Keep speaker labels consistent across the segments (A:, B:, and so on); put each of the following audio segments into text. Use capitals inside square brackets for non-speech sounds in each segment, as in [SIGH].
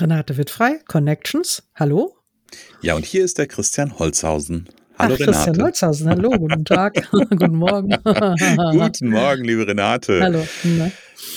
A: Renate Wittfrei, Connections. Hallo.
B: Ja, und hier ist der Christian Holzhausen. Hallo
A: Ach, Christian
B: Renate.
A: Holzhausen, hallo, guten Tag, [LAUGHS] [LAUGHS] guten Morgen.
B: Guten Morgen, liebe Renate.
A: Hallo. Na,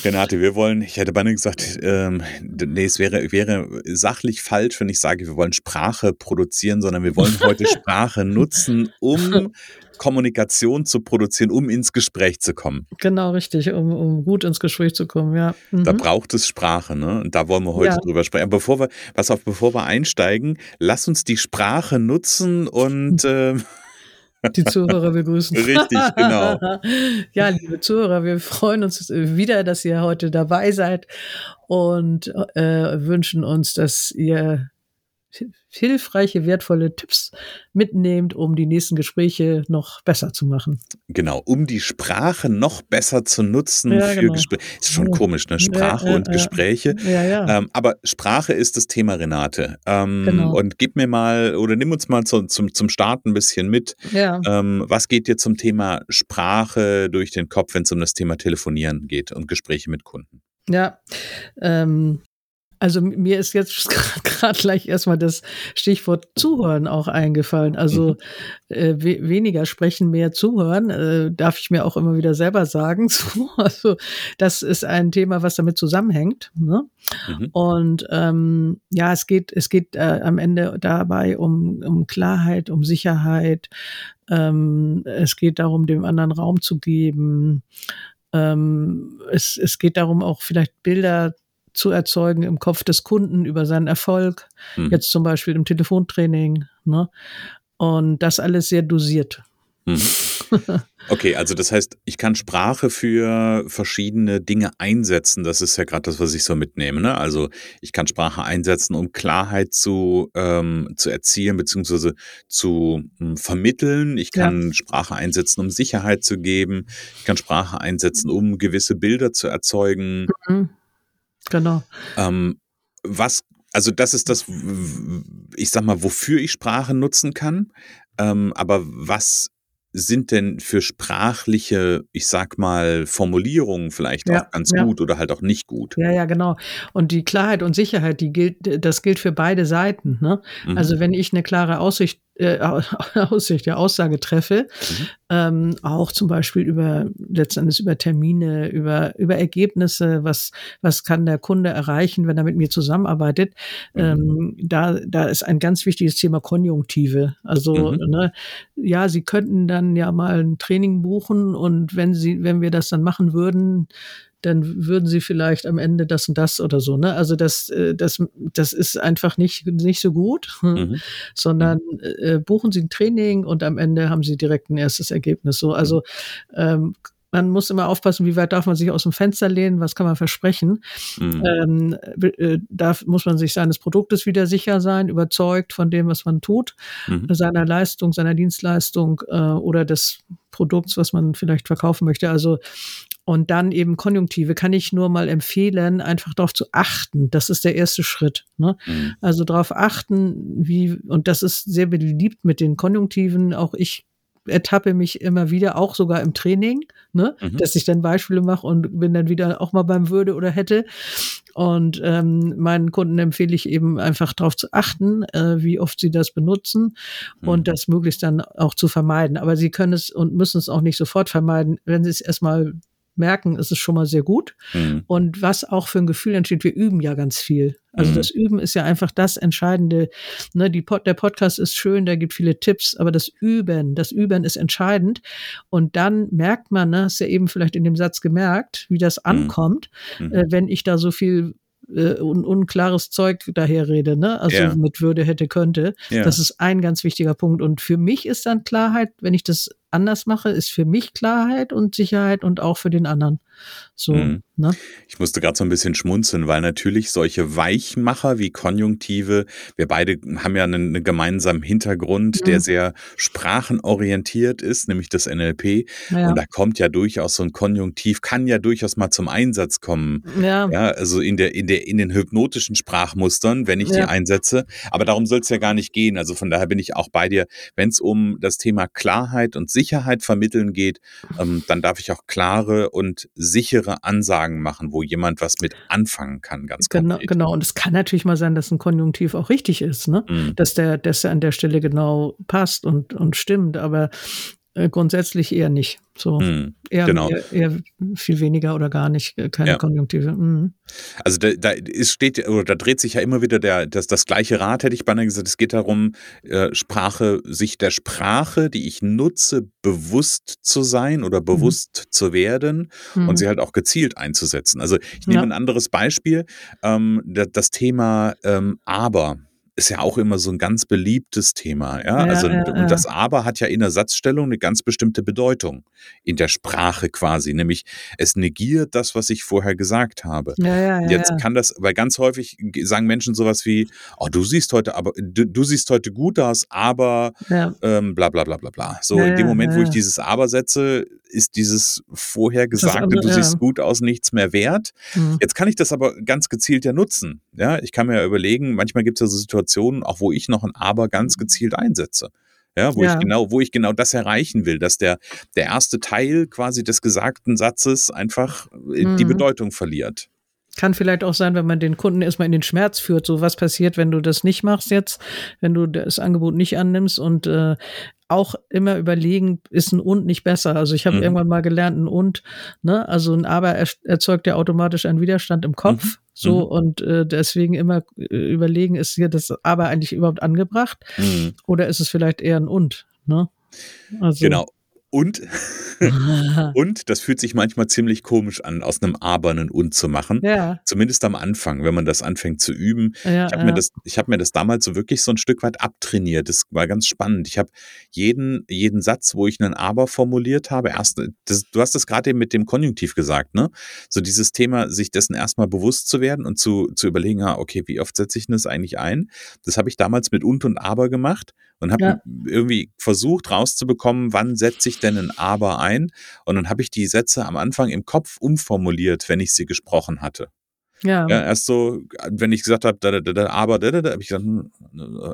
B: Renate, wir wollen, ich hätte beinahe gesagt, ähm, nee, es wäre, wäre sachlich falsch, wenn ich sage, wir wollen Sprache produzieren, sondern wir wollen heute [LAUGHS] Sprache nutzen, um Kommunikation zu produzieren, um ins Gespräch zu kommen.
A: Genau, richtig, um, um gut ins Gespräch zu kommen, ja. Mhm.
B: Da braucht es Sprache, ne? Und da wollen wir heute
A: Ja.
B: drüber sprechen. Aber bevor wir, pass auf, bevor wir einsteigen, lass uns die Sprache nutzen und [LAUGHS] äh,
A: Die Zuhörer begrüßen.
B: Richtig, genau. [LAUGHS]
A: Ja, liebe Zuhörer, wir freuen uns wieder, dass ihr heute dabei seid und äh, wünschen uns, dass ihr hilfreiche, wertvolle Tipps mitnehmt, um die nächsten Gespräche noch besser zu machen.
B: genau, um die Sprache noch besser zu nutzen
A: Ja,
B: für
A: genau.
B: Gespräche. Ist schon komisch, ne? Sprache
A: Ja, ja,
B: und. Gespräche. Ähm, aber Sprache ist das Thema, Renate. Ähm,
A: Genau.
B: Und gib mir mal oder nimm uns mal zu, zum, zum Start ein bisschen mit. Ähm, was geht dir zum Thema Sprache durch den Kopf, wenn es um das Thema Telefonieren geht und Gespräche mit Kunden?
A: Ja, ähm, also mir ist jetzt [LAUGHS] gerade gleich erstmal das Stichwort Zuhören auch eingefallen. Also äh, we weniger sprechen, mehr zuhören, äh, darf ich mir auch immer wieder selber sagen. [LAUGHS] So, also das ist ein Thema, was damit zusammenhängt. Ne?
B: Mhm.
A: Und ähm, ja, es geht, es geht äh, am Ende dabei um, um Klarheit, um Sicherheit. Ähm, es geht darum, dem anderen Raum zu geben. Ähm, es, es geht darum, auch vielleicht Bilder zu erzeugen im Kopf des Kunden über seinen Erfolg.
B: Mhm.
A: Jetzt zum Beispiel im Telefontraining. Ne? Und das alles sehr dosiert.
B: Mhm. Okay, also das heißt, ich kann Sprache für verschiedene Dinge einsetzen. Das ist ja gerade das, was ich so mitnehme. Ne? Also ich kann Sprache einsetzen, um Klarheit zu, ähm, zu erzielen beziehungsweise zu ähm, vermitteln. Ich
A: Ja.
B: kann Sprache einsetzen, um Sicherheit zu geben. Ich kann Sprache einsetzen, um gewisse Bilder zu erzeugen.
A: Mhm. Genau.
B: Ähm, was, also das ist das, ich sag mal, wofür ich Sprache nutzen kann. Ähm, aber was sind denn für sprachliche, ich sag mal, Formulierungen vielleicht
A: Ja,
B: auch ganz
A: ja.
B: gut oder halt auch nicht gut?
A: Ja, ja, genau. Und die Klarheit und Sicherheit, die gilt, das gilt für beide Seiten. Ne?
B: Mhm.
A: Also wenn ich eine klare Aussicht, äh, [LAUGHS] Aussicht, ja, Aussage treffe,
B: Mhm.
A: ähm, auch zum Beispiel über letztendlich über Termine, über über Ergebnisse, was was kann der Kunde erreichen, wenn er mit mir zusammenarbeitet,
B: Mhm.
A: ähm, da da ist ein ganz wichtiges Thema Konjunktive. Also
B: Mhm.
A: ne, ja, Sie könnten dann ja mal ein Training buchen und wenn Sie wenn wir das dann machen würden, dann würden sie vielleicht am Ende das und das oder so. Ne? Also das, äh, das, das ist einfach nicht, nicht so gut,
B: Mhm.
A: sondern äh, buchen sie ein Training und am Ende haben sie direkt ein erstes Ergebnis. So, also ähm, man muss immer aufpassen, wie weit darf man sich aus dem Fenster lehnen, was kann man versprechen.
B: Mhm.
A: Ähm, äh, da muss man sich seines Produktes wieder sicher sein, überzeugt von dem, was man tut,
B: Mhm.
A: seiner Leistung, seiner Dienstleistung äh, oder des Produkts, was man vielleicht verkaufen möchte. Also und dann eben Konjunktive kann ich nur mal empfehlen, einfach darauf zu achten. Das ist der erste Schritt. Ne?
B: Mhm.
A: Also darauf achten, wie, und das ist sehr beliebt mit den Konjunktiven. Auch ich ertappe mich immer wieder, auch sogar im Training, ne?
B: Mhm.
A: dass ich dann Beispiele mache und bin dann wieder auch mal beim Würde oder hätte. Und ähm, meinen Kunden empfehle ich eben einfach darauf zu achten, äh, wie oft sie das benutzen
B: Mhm.
A: und das möglichst dann auch zu vermeiden. Aber sie können es und müssen es auch nicht sofort vermeiden. Wenn sie es erstmal merken, ist es schon mal sehr gut. Mhm. Und was auch für ein Gefühl entsteht, wir üben ja ganz viel. Also mhm. das Üben ist ja einfach das Entscheidende. Ne, die Pod, der Podcast ist schön, da gibt viele Tipps, aber das Üben, das Üben ist entscheidend. Und dann merkt man, ne, hast ja eben vielleicht in dem Satz gemerkt, wie das mhm. ankommt, mhm. äh, wenn ich da so viel äh, un unklares Zeug daherrede, ne? Also ja. mit Würde hätte, könnte. Ja. Das ist ein ganz wichtiger Punkt. Und für mich ist dann Klarheit, wenn ich das anders mache, ist für mich Klarheit und Sicherheit und auch für den anderen. So, mhm. ne?
B: Ich musste gerade so ein bisschen schmunzeln, weil natürlich solche Weichmacher wie Konjunktive, wir beide haben ja einen, einen gemeinsamen Hintergrund, mhm. der sehr sprachenorientiert ist, nämlich das NLP. Ja. Und da kommt ja durchaus so ein Konjunktiv, kann ja durchaus mal zum Einsatz kommen. Ja. ja also in der, in der, in den hypnotischen Sprachmustern, wenn ich ja. die einsetze. Aber darum soll es ja gar nicht gehen. Also von daher bin ich auch bei dir, wenn es um das Thema Klarheit und Sicherheit Sicherheit vermitteln geht, ähm, dann darf ich auch klare und sichere Ansagen machen, wo jemand was mit anfangen kann, ganz
A: genau. Konkret. Genau, und es kann natürlich mal sein, dass ein Konjunktiv auch richtig ist, ne? Mhm. Dass der, dass der an der Stelle genau passt und, und stimmt, aber äh, grundsätzlich eher nicht. So hm, eher, genau. eher, eher, viel weniger oder gar nicht, äh, keine ja. Konjunktive. Mhm.
B: Also da, da ist, steht oder da dreht sich ja immer wieder der, das, das gleiche Rad, hätte ich beinahe gesagt. Es geht darum, äh, Sprache, sich der Sprache, die ich nutze, bewusst zu sein oder mhm. bewusst mhm. zu werden mhm. und sie halt auch gezielt einzusetzen. Also ich nehme ja. ein anderes Beispiel, ähm, das, das Thema ähm, aber ist ja auch immer so ein ganz beliebtes Thema. Ja, ja also ja, ja. das Aber hat ja in der Satzstellung eine ganz bestimmte Bedeutung in der Sprache quasi, nämlich es negiert das, was ich vorher gesagt habe. Jetzt kann das, weil ganz häufig sagen Menschen sowas wie, oh, du siehst heute aber, du, du siehst heute gut aus, aber ähm, bla bla bla bla bla. So in dem Moment, wo ich dieses Aber setze, ist dieses vorher Gesagte, du siehst gut aus, nichts mehr wert. Mhm. Jetzt kann ich das aber ganz gezielt ja nutzen. Ja, ich kann mir ja überlegen, manchmal gibt es ja so Situationen, Situationen, auch wo ich noch ein Aber ganz gezielt einsetze. Ja, wo ja. ich genau, wo ich genau das erreichen will, dass der, der erste Teil quasi des gesagten Satzes einfach mhm. die Bedeutung verliert.
A: Kann vielleicht auch sein, wenn man den Kunden erstmal in den Schmerz führt. So was passiert, wenn du das nicht machst jetzt, wenn du das Angebot nicht annimmst und äh, auch immer überlegen, ist ein und nicht besser. Also ich habe mhm. irgendwann mal gelernt, ein und, ne, also ein aber erzeugt ja automatisch einen Widerstand im Kopf. Mhm. So mhm. und äh, deswegen immer äh, überlegen, ist hier das aber eigentlich überhaupt angebracht mhm. oder ist es vielleicht eher ein und, ne?
B: Also, genau. Und, [LAUGHS] und das fühlt sich manchmal ziemlich komisch an, aus einem Aber einen Und zu machen. Ja. Zumindest am Anfang, wenn man das anfängt zu üben. Ja, ich habe ja. mir, das, ich hab mir das damals so wirklich so ein Stück weit abtrainiert. Das war ganz spannend. Ich habe jeden, jeden Satz, wo ich einen Aber formuliert habe, erst, das, du hast das gerade eben mit dem Konjunktiv gesagt, ne? So dieses Thema, sich dessen erstmal bewusst zu werden und zu, zu überlegen, ja, okay, wie oft setze ich denn das eigentlich ein? Das habe ich damals mit Und und Aber gemacht und habe ja. irgendwie versucht rauszubekommen, wann setze ich denn ein Aber ein. Und dann habe ich die Sätze am Anfang im Kopf umformuliert, wenn ich sie gesprochen hatte. Ja. ja erst so, wenn ich gesagt habe, da, da, da, aber, da, da, da, habe ich gesagt, hm,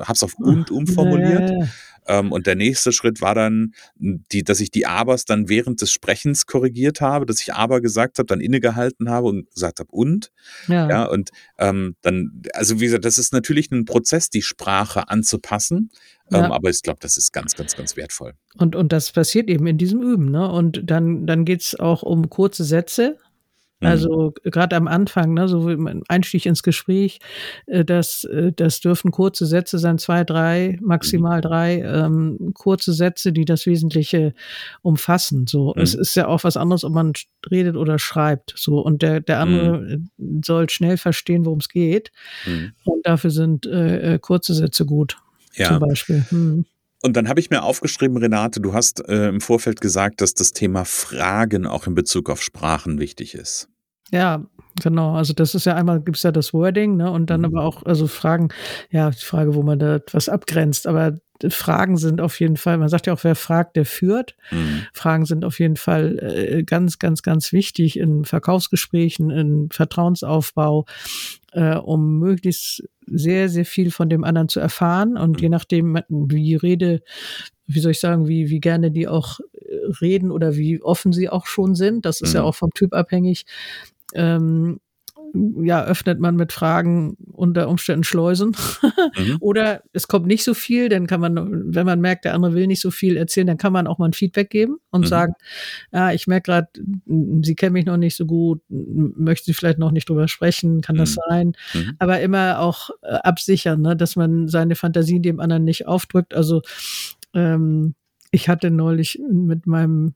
B: hab's auf und [LAUGHS] umformuliert. Ja, ja, ähm, und der nächste Schritt war dann, die, dass ich die Abers dann während des Sprechens korrigiert habe, dass ich aber gesagt habe, dann innegehalten habe und gesagt habe und. Ja. ja und ähm, dann, also wie gesagt, das ist natürlich ein Prozess, die Sprache anzupassen. Ja. Ähm, aber ich glaube, das ist ganz, ganz, ganz wertvoll.
A: Und, und das passiert eben in diesem Üben. Ne? Und dann, dann geht es auch um kurze Sätze. Mhm. Also gerade am Anfang, ne, so im Einstieg ins Gespräch, äh, das, äh, das dürfen kurze Sätze sein, zwei, drei, maximal mhm. drei, ähm, kurze Sätze, die das Wesentliche umfassen. So, mhm. es ist ja auch was anderes, ob man redet oder schreibt. So und der der andere mhm. soll schnell verstehen, worum es geht. Mhm. Und dafür sind äh, äh, kurze Sätze gut ja. zum Beispiel. Hm.
B: Und dann habe ich mir aufgeschrieben, Renate, du hast äh, im Vorfeld gesagt, dass das Thema Fragen auch in Bezug auf Sprachen wichtig ist.
A: Ja, genau. Also das ist ja einmal gibt's ja das Wording, ne? Und dann mhm. aber auch, also Fragen, ja, die Frage, wo man da etwas abgrenzt, aber Fragen sind auf jeden Fall, man sagt ja auch, wer fragt, der führt. Mhm. Fragen sind auf jeden Fall äh, ganz, ganz, ganz wichtig in Verkaufsgesprächen, in Vertrauensaufbau, äh, um möglichst sehr, sehr viel von dem anderen zu erfahren. Und mhm. je nachdem, wie Rede, wie soll ich sagen, wie, wie gerne die auch reden oder wie offen sie auch schon sind, das ist mhm. ja auch vom Typ abhängig, ähm, ja, öffnet man mit Fragen unter Umständen schleusen. mhm. [LAUGHS] Oder es kommt nicht so viel, dann kann man, wenn man merkt, der andere will nicht so viel erzählen, dann kann man auch mal ein Feedback geben und mhm. sagen, ja, ich merke gerade, Sie kennen mich noch nicht so gut, möchten Sie vielleicht noch nicht drüber sprechen, kann das mhm. sein? Mhm. Aber immer auch äh, absichern, ne, dass man seine Fantasien dem anderen nicht aufdrückt. Also ähm, ich hatte neulich mit meinem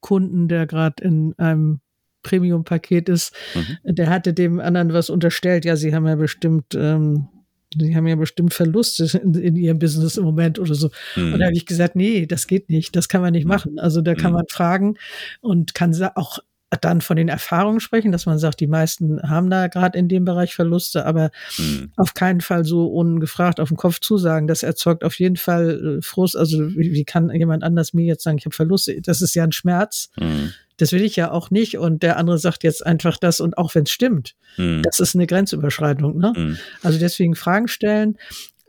A: Kunden, der gerade in einem Premium-Paket ist, mhm. der hatte dem anderen was unterstellt. Ja, sie haben ja bestimmt, ähm, sie haben ja bestimmt Verluste in, in ihrem Business im Moment oder so. Mhm. Und da habe ich gesagt, nee, das geht nicht, das kann man nicht mhm. machen. Also da kann mhm. man fragen und kann auch dann von den Erfahrungen sprechen, dass man sagt, die meisten haben da gerade in dem Bereich Verluste, aber mhm. auf keinen Fall so ungefragt auf den Kopf zusagen. Das erzeugt auf jeden Fall äh, Frust. Also wie, wie kann jemand anders mir jetzt sagen, ich habe Verluste? Das ist ja ein Schmerz. Mhm. Das will ich ja auch nicht. Und der andere sagt jetzt einfach das und auch wenn es stimmt, mhm. das ist eine Grenzüberschreitung. Ne? Mhm. Also deswegen Fragen stellen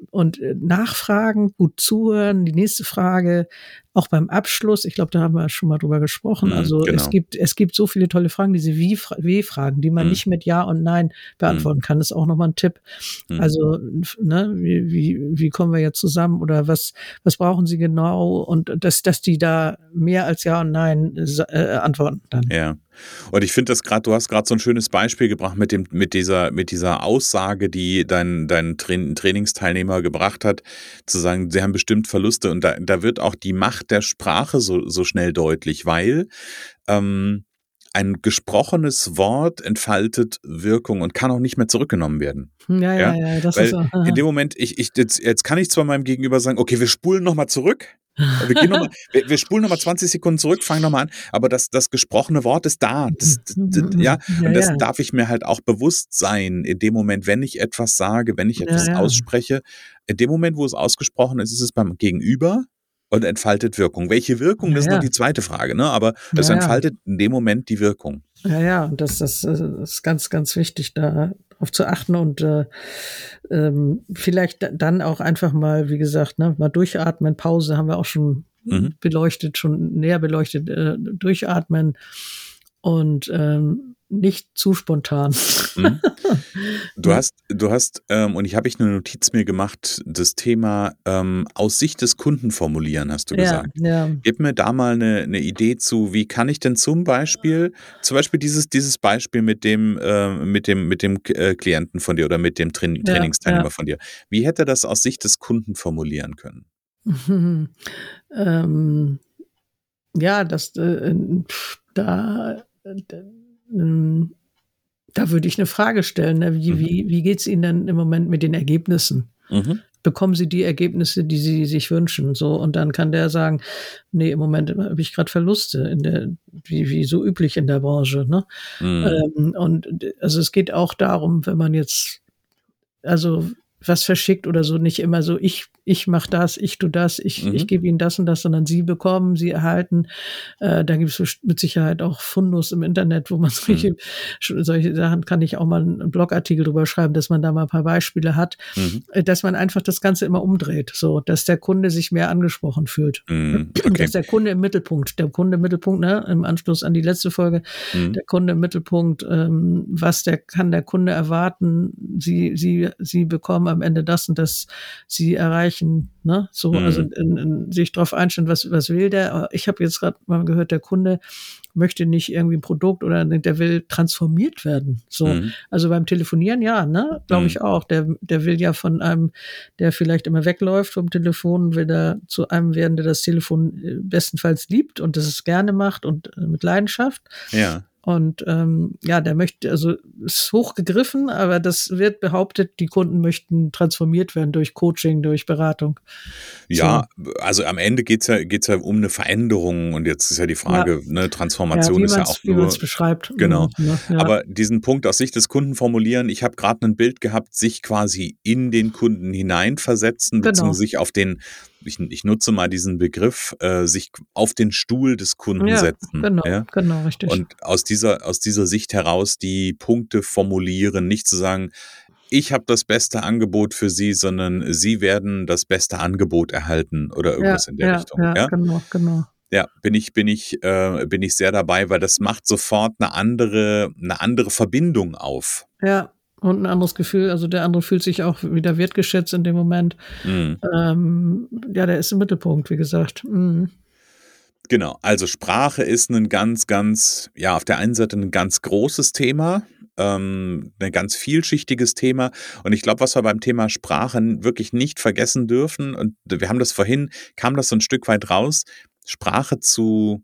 A: und äh, nachfragen, gut zuhören. Die nächste Frage, auch beim Abschluss, ich glaube, da haben wir schon mal drüber gesprochen. Mhm, also genau. es gibt, es gibt so viele tolle Fragen, diese Wie-Fragen, die man mhm. nicht mit Ja und Nein beantworten mhm. kann. Das ist auch nochmal ein Tipp. Mhm. Also, ne, wie, wie, wie kommen wir jetzt zusammen oder was, was brauchen Sie genau? Und dass, dass die da mehr als Ja und Nein äh, antworten dann.
B: Ja. Und ich finde das gerade, du hast gerade so ein schönes Beispiel gebracht mit dem, mit dieser, mit dieser Aussage, die dein, dein Trainingsteilnehmer gebracht hat, zu sagen, sie haben bestimmt Verluste und da, da wird auch die Macht Macht der Sprache so, so schnell deutlich, weil ähm, ein gesprochenes Wort entfaltet Wirkung und kann auch nicht mehr zurückgenommen werden.
A: Ja, ja, ja, das
B: Weil
A: ist so.
B: In dem Moment, ich, ich, jetzt, jetzt kann ich zwar meinem Gegenüber sagen, okay, wir spulen nochmal zurück. Wir, gehen noch mal, [LAUGHS] wir, wir spulen nochmal 20 Sekunden zurück, fangen nochmal an, aber das, das gesprochene Wort ist da. Das, das, [LAUGHS] ja, und das darf ich mir halt auch bewusst sein, in dem Moment, wenn ich etwas sage, wenn ich etwas ausspreche. In dem Moment, wo es ausgesprochen ist, ist es beim Gegenüber und entfaltet Wirkung. Welche Wirkung, das ja, ist noch die zweite Frage, ne? aber das ja, entfaltet in dem Moment die Wirkung.
A: Ja, ja, und das, das, das ist ganz, ganz wichtig, da darauf zu achten und äh, ähm, vielleicht dann auch einfach mal, wie gesagt, ne, mal durchatmen, Pause haben wir auch schon mhm. beleuchtet, schon näher beleuchtet, äh, durchatmen und ähm, nicht zu spontan. Mhm. [LAUGHS]
B: Du hast, du hast, ähm, und ich habe ich eine Notiz mir gemacht, das Thema ähm, aus Sicht des Kunden formulieren, hast du ja, gesagt. Ja. Gib mir da mal eine, eine Idee zu, wie kann ich denn zum Beispiel, zum Beispiel dieses, dieses Beispiel mit dem, äh, mit dem, mit dem äh, Klienten von dir oder mit dem Tra Trainingsteilnehmer ja, von dir. Wie hätte er das aus Sicht des Kunden formulieren können? [LAUGHS]
A: ähm, ja, das äh, da ähm, da würde ich eine Frage stellen. Ne? Wie, mhm. wie, wie geht es Ihnen denn im Moment mit den Ergebnissen? Mhm. Bekommen Sie die Ergebnisse, die Sie sich wünschen? So, und dann kann der sagen, nee, im Moment habe ich gerade Verluste, in der, wie, wie so üblich in der Branche. Ne? Mhm. Ähm, und also es geht auch darum, wenn man jetzt, also was verschickt oder so, nicht immer so, ich, ich mach das, ich tu das, ich, mhm. ich gebe ihnen das und das, sondern sie bekommen, sie erhalten. Äh, da gibt es mit Sicherheit auch Fundus im Internet, wo man [LAUGHS] solche, mhm. solche Sachen kann ich auch mal einen Blogartikel drüber schreiben, dass man da mal ein paar Beispiele hat, mhm. Äh, dass man einfach das Ganze immer umdreht, so, dass der Kunde sich mehr angesprochen fühlt. Mhm. [CLEARS THROAT] Okay. Dass der Kunde im Mittelpunkt, der Kunde im Mittelpunkt, ne, im Anschluss an die letzte Folge, mhm. der Kunde im Mittelpunkt, ähm, was der kann der Kunde erwarten, sie, sie, sie bekommen am Ende das und das sie erreichen. Ne? So, mhm. also in, in, sich darauf einstellen, was, was will der. Ich habe jetzt gerade mal gehört, der Kunde möchte nicht irgendwie ein Produkt oder der will transformiert werden. So, mhm. also beim Telefonieren ja, ne, glaube ich mhm. auch. Der, der will ja von einem, der vielleicht immer wegläuft vom Telefon, will da zu einem werden, der das Telefon äh, bestenfalls liebt und das es gerne macht und äh, mit Leidenschaft.
B: Ja.
A: Und ähm, ja, der möchte, also ist hochgegriffen, aber das wird behauptet, die Kunden möchten transformiert werden durch Coaching, durch Beratung.
B: Ja, so. also am Ende geht's ja, geht's ja um eine Veränderung und jetzt ist ja die Frage, ja. ne, Transformation ja, ist ja auch
A: wie
B: nur.
A: beschreibt.
B: Genau. Ne, ja. Aber diesen Punkt aus Sicht des Kunden formulieren, ich habe gerade ein Bild gehabt, sich quasi in den Kunden hineinversetzen, genau. beziehungsweise sich auf den ich, ich nutze mal diesen Begriff, äh, sich auf den Stuhl des Kunden ja, setzen.
A: Genau, ja? genau, richtig.
B: Und aus dieser, aus dieser Sicht heraus die Punkte formulieren, nicht zu sagen, ich habe das beste Angebot für Sie, sondern Sie werden das beste Angebot erhalten oder irgendwas ja, in der
A: ja,
B: Richtung.
A: Ja,
B: ja,
A: genau, genau.
B: Ja, bin ich, bin ich, äh, bin ich sehr dabei, weil das macht sofort eine andere, eine andere Verbindung auf.
A: Ja, und ein anderes Gefühl. Also der andere fühlt sich auch wieder wertgeschätzt in dem Moment. Mhm. Ähm, ja, der ist im Mittelpunkt, wie gesagt. Mhm.
B: Genau, also Sprache ist ein ganz, ganz, ja, auf der einen Seite ein ganz großes Thema, ähm, ein ganz vielschichtiges Thema. Und ich glaube, was wir beim Thema Sprache wirklich nicht vergessen dürfen, und wir haben das vorhin, kam das so ein Stück weit raus, Sprache zu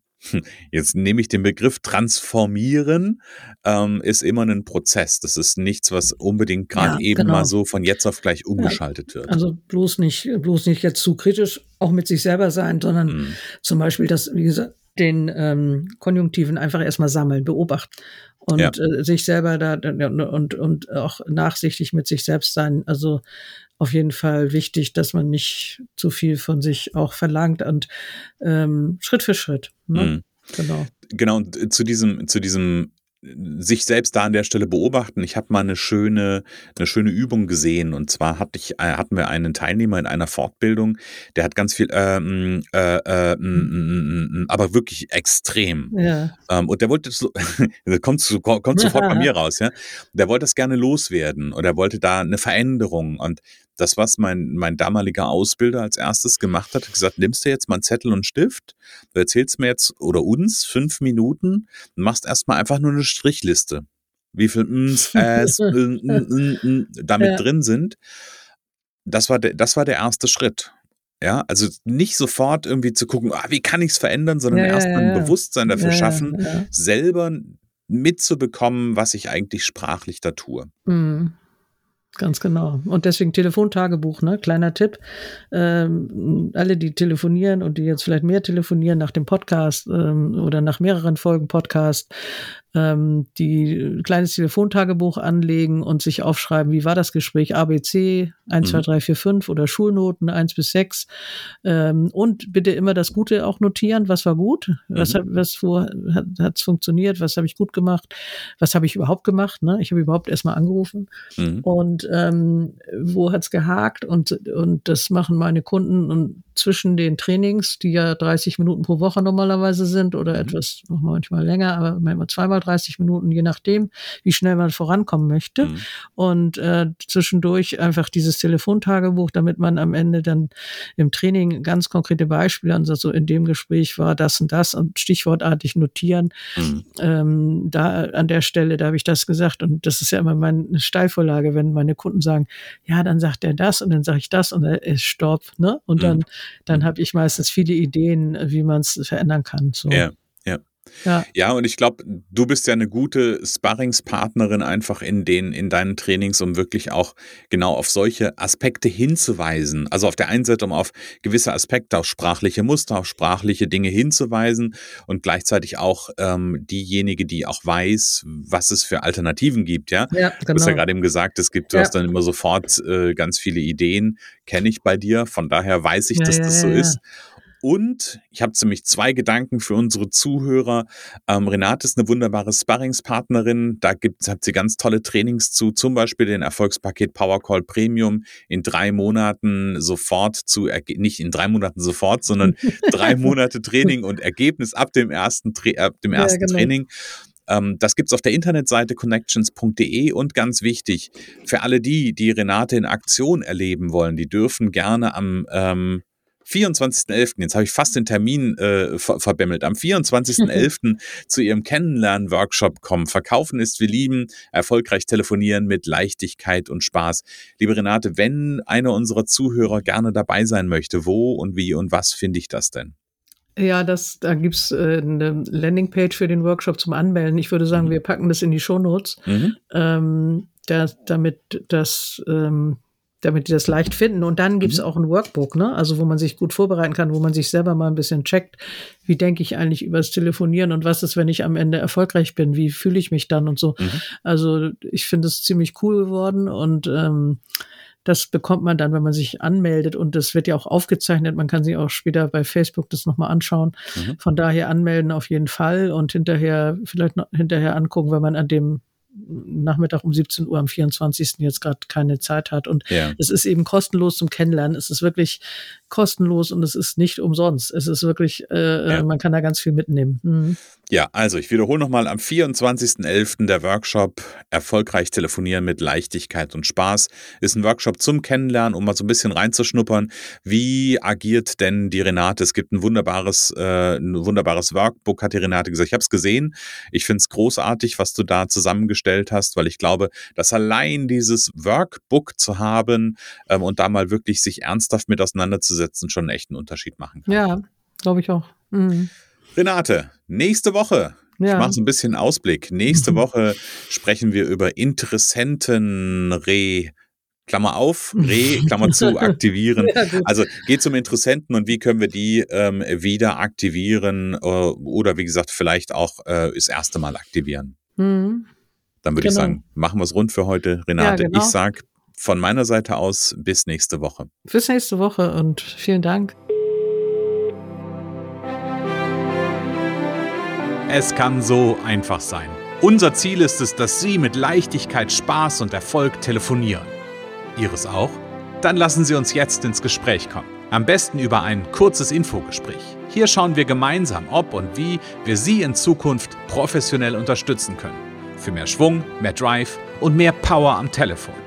B: Jetzt nehme ich den Begriff transformieren, ähm, ist immer ein Prozess. Das ist nichts, was unbedingt gerade ja, eben genau. mal so von jetzt auf gleich umgeschaltet ja. wird.
A: Also bloß nicht, bloß nicht jetzt zu kritisch auch mit sich selber sein, sondern mhm. zum Beispiel das, wie gesagt, den ähm, Konjunktiven einfach erstmal sammeln, beobachten und ja. äh, sich selber da und, und auch nachsichtig mit sich selbst sein. Also auf jeden Fall wichtig, dass man nicht zu viel von sich auch verlangt und ähm, Schritt für Schritt. Ne? Mhm.
B: Genau. Genau, und äh, zu diesem, zu diesem sich selbst da an der Stelle beobachten. Ich habe mal eine schöne, eine schöne Übung gesehen und zwar hatte ich, äh, hatten wir einen Teilnehmer in einer Fortbildung, der hat ganz viel, ähm, äh, äh, äh, aber wirklich extrem. Ja. Ähm, und der wollte so, [LAUGHS] kommt, kommt sofort bei mir raus, ja. Der wollte das gerne loswerden oder wollte da eine Veränderung und das, was mein, mein damaliger Ausbilder als erstes gemacht hat, hat gesagt, nimmst du jetzt mal einen Zettel und Stift, du erzählst mir jetzt oder uns fünf Minuten machst erstmal einfach nur eine Strichliste. Wie viel Ms, [LAUGHS] Äs, damit ja. drin sind. Das war, der, das war der erste Schritt. Ja, also nicht sofort irgendwie zu gucken, ah, wie kann ich es verändern, sondern ja, erstmal ein Bewusstsein dafür schaffen, selber mitzubekommen, was ich eigentlich sprachlich da tue. Mhm.
A: Ganz genau. Und deswegen Telefontagebuch, ne? Kleiner Tipp. Ähm, alle, die telefonieren und die jetzt vielleicht mehr telefonieren nach dem Podcast ähm, oder nach mehreren Folgen Podcast, ähm, die kleines Telefontagebuch anlegen und sich aufschreiben, wie war das Gespräch ABC 1, mhm. 2, 3, 4, 5 oder Schulnoten 1 bis 6 ähm, und bitte immer das Gute auch notieren, was war gut, was, mhm. hat, was wo hat es funktioniert, was habe ich gut gemacht, was habe ich überhaupt gemacht, ne? ich habe überhaupt erstmal angerufen mhm. und ähm, wo hat's gehakt und, und das machen meine Kunden und zwischen den Trainings, die ja 30 Minuten pro Woche normalerweise sind oder mhm. etwas noch manchmal länger, aber manchmal zweimal 30 Minuten, je nachdem, wie schnell man vorankommen möchte. Mhm. Und äh, zwischendurch einfach dieses Telefontagebuch, damit man am Ende dann im Training ganz konkrete Beispiele, also in dem Gespräch war das und das und stichwortartig notieren. Mhm. Ähm, da an der Stelle, da habe ich das gesagt und das ist ja immer meine Steilvorlage, wenn meine Kunden sagen, ja, dann sagt er das und dann sage ich das und er ist Stopp, ne? Und dann, mhm. dann habe ich meistens viele Ideen, wie man es verändern kann. So.
B: Ja. Ja. ja, und ich glaube, du bist ja eine gute Sparringspartnerin einfach in den, in deinen Trainings, um wirklich auch genau auf solche Aspekte hinzuweisen. Also auf der einen Seite, um auf gewisse Aspekte, auf sprachliche Muster, auf sprachliche Dinge hinzuweisen und gleichzeitig auch ähm, diejenige, die auch weiß, was es für Alternativen gibt, ja. ja genau. Du hast ja genau. gerade eben gesagt, es gibt, du ja. hast dann immer sofort äh, ganz viele Ideen, kenne ich bei dir, von daher weiß ich, ja, dass das so ist. Und ich habe ziemlich zwei Gedanken für unsere Zuhörer. Ähm, Renate ist eine wunderbare Sparringspartnerin. Da gibt, hat sie ganz tolle Trainings zu, zum Beispiel den Erfolgspaket Powercall Premium in drei Monaten sofort zu, nicht in drei Monaten sofort, sondern [LAUGHS] drei Monate Training und Ergebnis ab dem ersten, ab dem ersten ja, genau. Training. Ähm, das gibt's auf der Internetseite connections.de und ganz wichtig, für alle die, die Renate in Aktion erleben wollen, die dürfen gerne am ähm, 24.11., jetzt habe ich fast den Termin äh, ver verbämmelt, am [LAUGHS] 24.11. zu ihrem Kennenlernen-Workshop kommen. Verkaufen ist wir lieben, erfolgreich telefonieren mit Leichtigkeit und Spaß. Liebe Renate, wenn einer unserer Zuhörer gerne dabei sein möchte, wo und wie und was finde ich das denn?
A: Ja, das, da gibt's äh, eine Landingpage für den Workshop zum Anmelden. Ich würde sagen, mhm. wir packen das in die Shownotes, mhm. ähm, da, damit das ähm, damit die das leicht finden. Und dann gibt es mhm. auch ein Workbook, ne? Also wo man sich gut vorbereiten kann, wo man sich selber mal ein bisschen checkt, wie denke ich eigentlich übers Telefonieren und was ist, wenn ich am Ende erfolgreich bin, wie fühle ich mich dann und so. Mhm. Also ich finde es ziemlich cool geworden und ähm, das bekommt man dann, wenn man sich anmeldet und das wird ja auch aufgezeichnet. Man kann sich auch später bei Facebook das nochmal anschauen. Mhm. Von daher anmelden auf jeden Fall und hinterher vielleicht noch hinterher angucken, wenn man an dem Nachmittag um 17 Uhr am 24. jetzt gerade keine Zeit hat. Und ja. es ist eben kostenlos zum Kennenlernen. Es ist wirklich kostenlos und es ist nicht umsonst. Es ist wirklich, äh, ja. man kann da ganz viel mitnehmen. Mhm.
B: Ja, also ich wiederhole nochmal, am 24.11. der Workshop Erfolgreich telefonieren mit Leichtigkeit und Spaß ist ein Workshop zum Kennenlernen, um mal so ein bisschen reinzuschnuppern. Wie agiert denn die Renate? Es gibt ein wunderbares, äh, ein wunderbares Workbook, hat die Renate gesagt. Ich habe es gesehen. Ich finde es großartig, was du da zusammengestellt hast, weil ich glaube, dass allein dieses Workbook zu haben ähm, und da mal wirklich sich ernsthaft mit auseinanderzusetzen, schon einen echten Unterschied machen kann.
A: Ja, glaube ich auch. Mhm.
B: Renate, nächste Woche. Ja. Ich mache so ein bisschen Ausblick. Nächste [LAUGHS] Woche sprechen wir über Interessentenre. Klammer auf, Re, Klammer zu, [LAUGHS] aktivieren. Ja, also geht zum Interessenten und wie können wir die ähm, wieder aktivieren äh, oder wie gesagt, vielleicht auch äh, das erste Mal aktivieren. Mhm. Dann würde genau. ich sagen, machen wir es rund für heute. Renate, ja, genau. ich sage von meiner Seite aus bis nächste Woche.
A: Bis nächste Woche und vielen Dank.
B: Es kann so einfach sein. Unser Ziel ist es, dass Sie mit Leichtigkeit, Spaß und Erfolg telefonieren. Ihres auch? Dann lassen Sie uns jetzt ins Gespräch kommen. Am besten über ein kurzes Infogespräch. Hier schauen wir gemeinsam, ob und wie wir Sie in Zukunft professionell unterstützen können. Für mehr Schwung, mehr Drive und mehr Power am Telefon.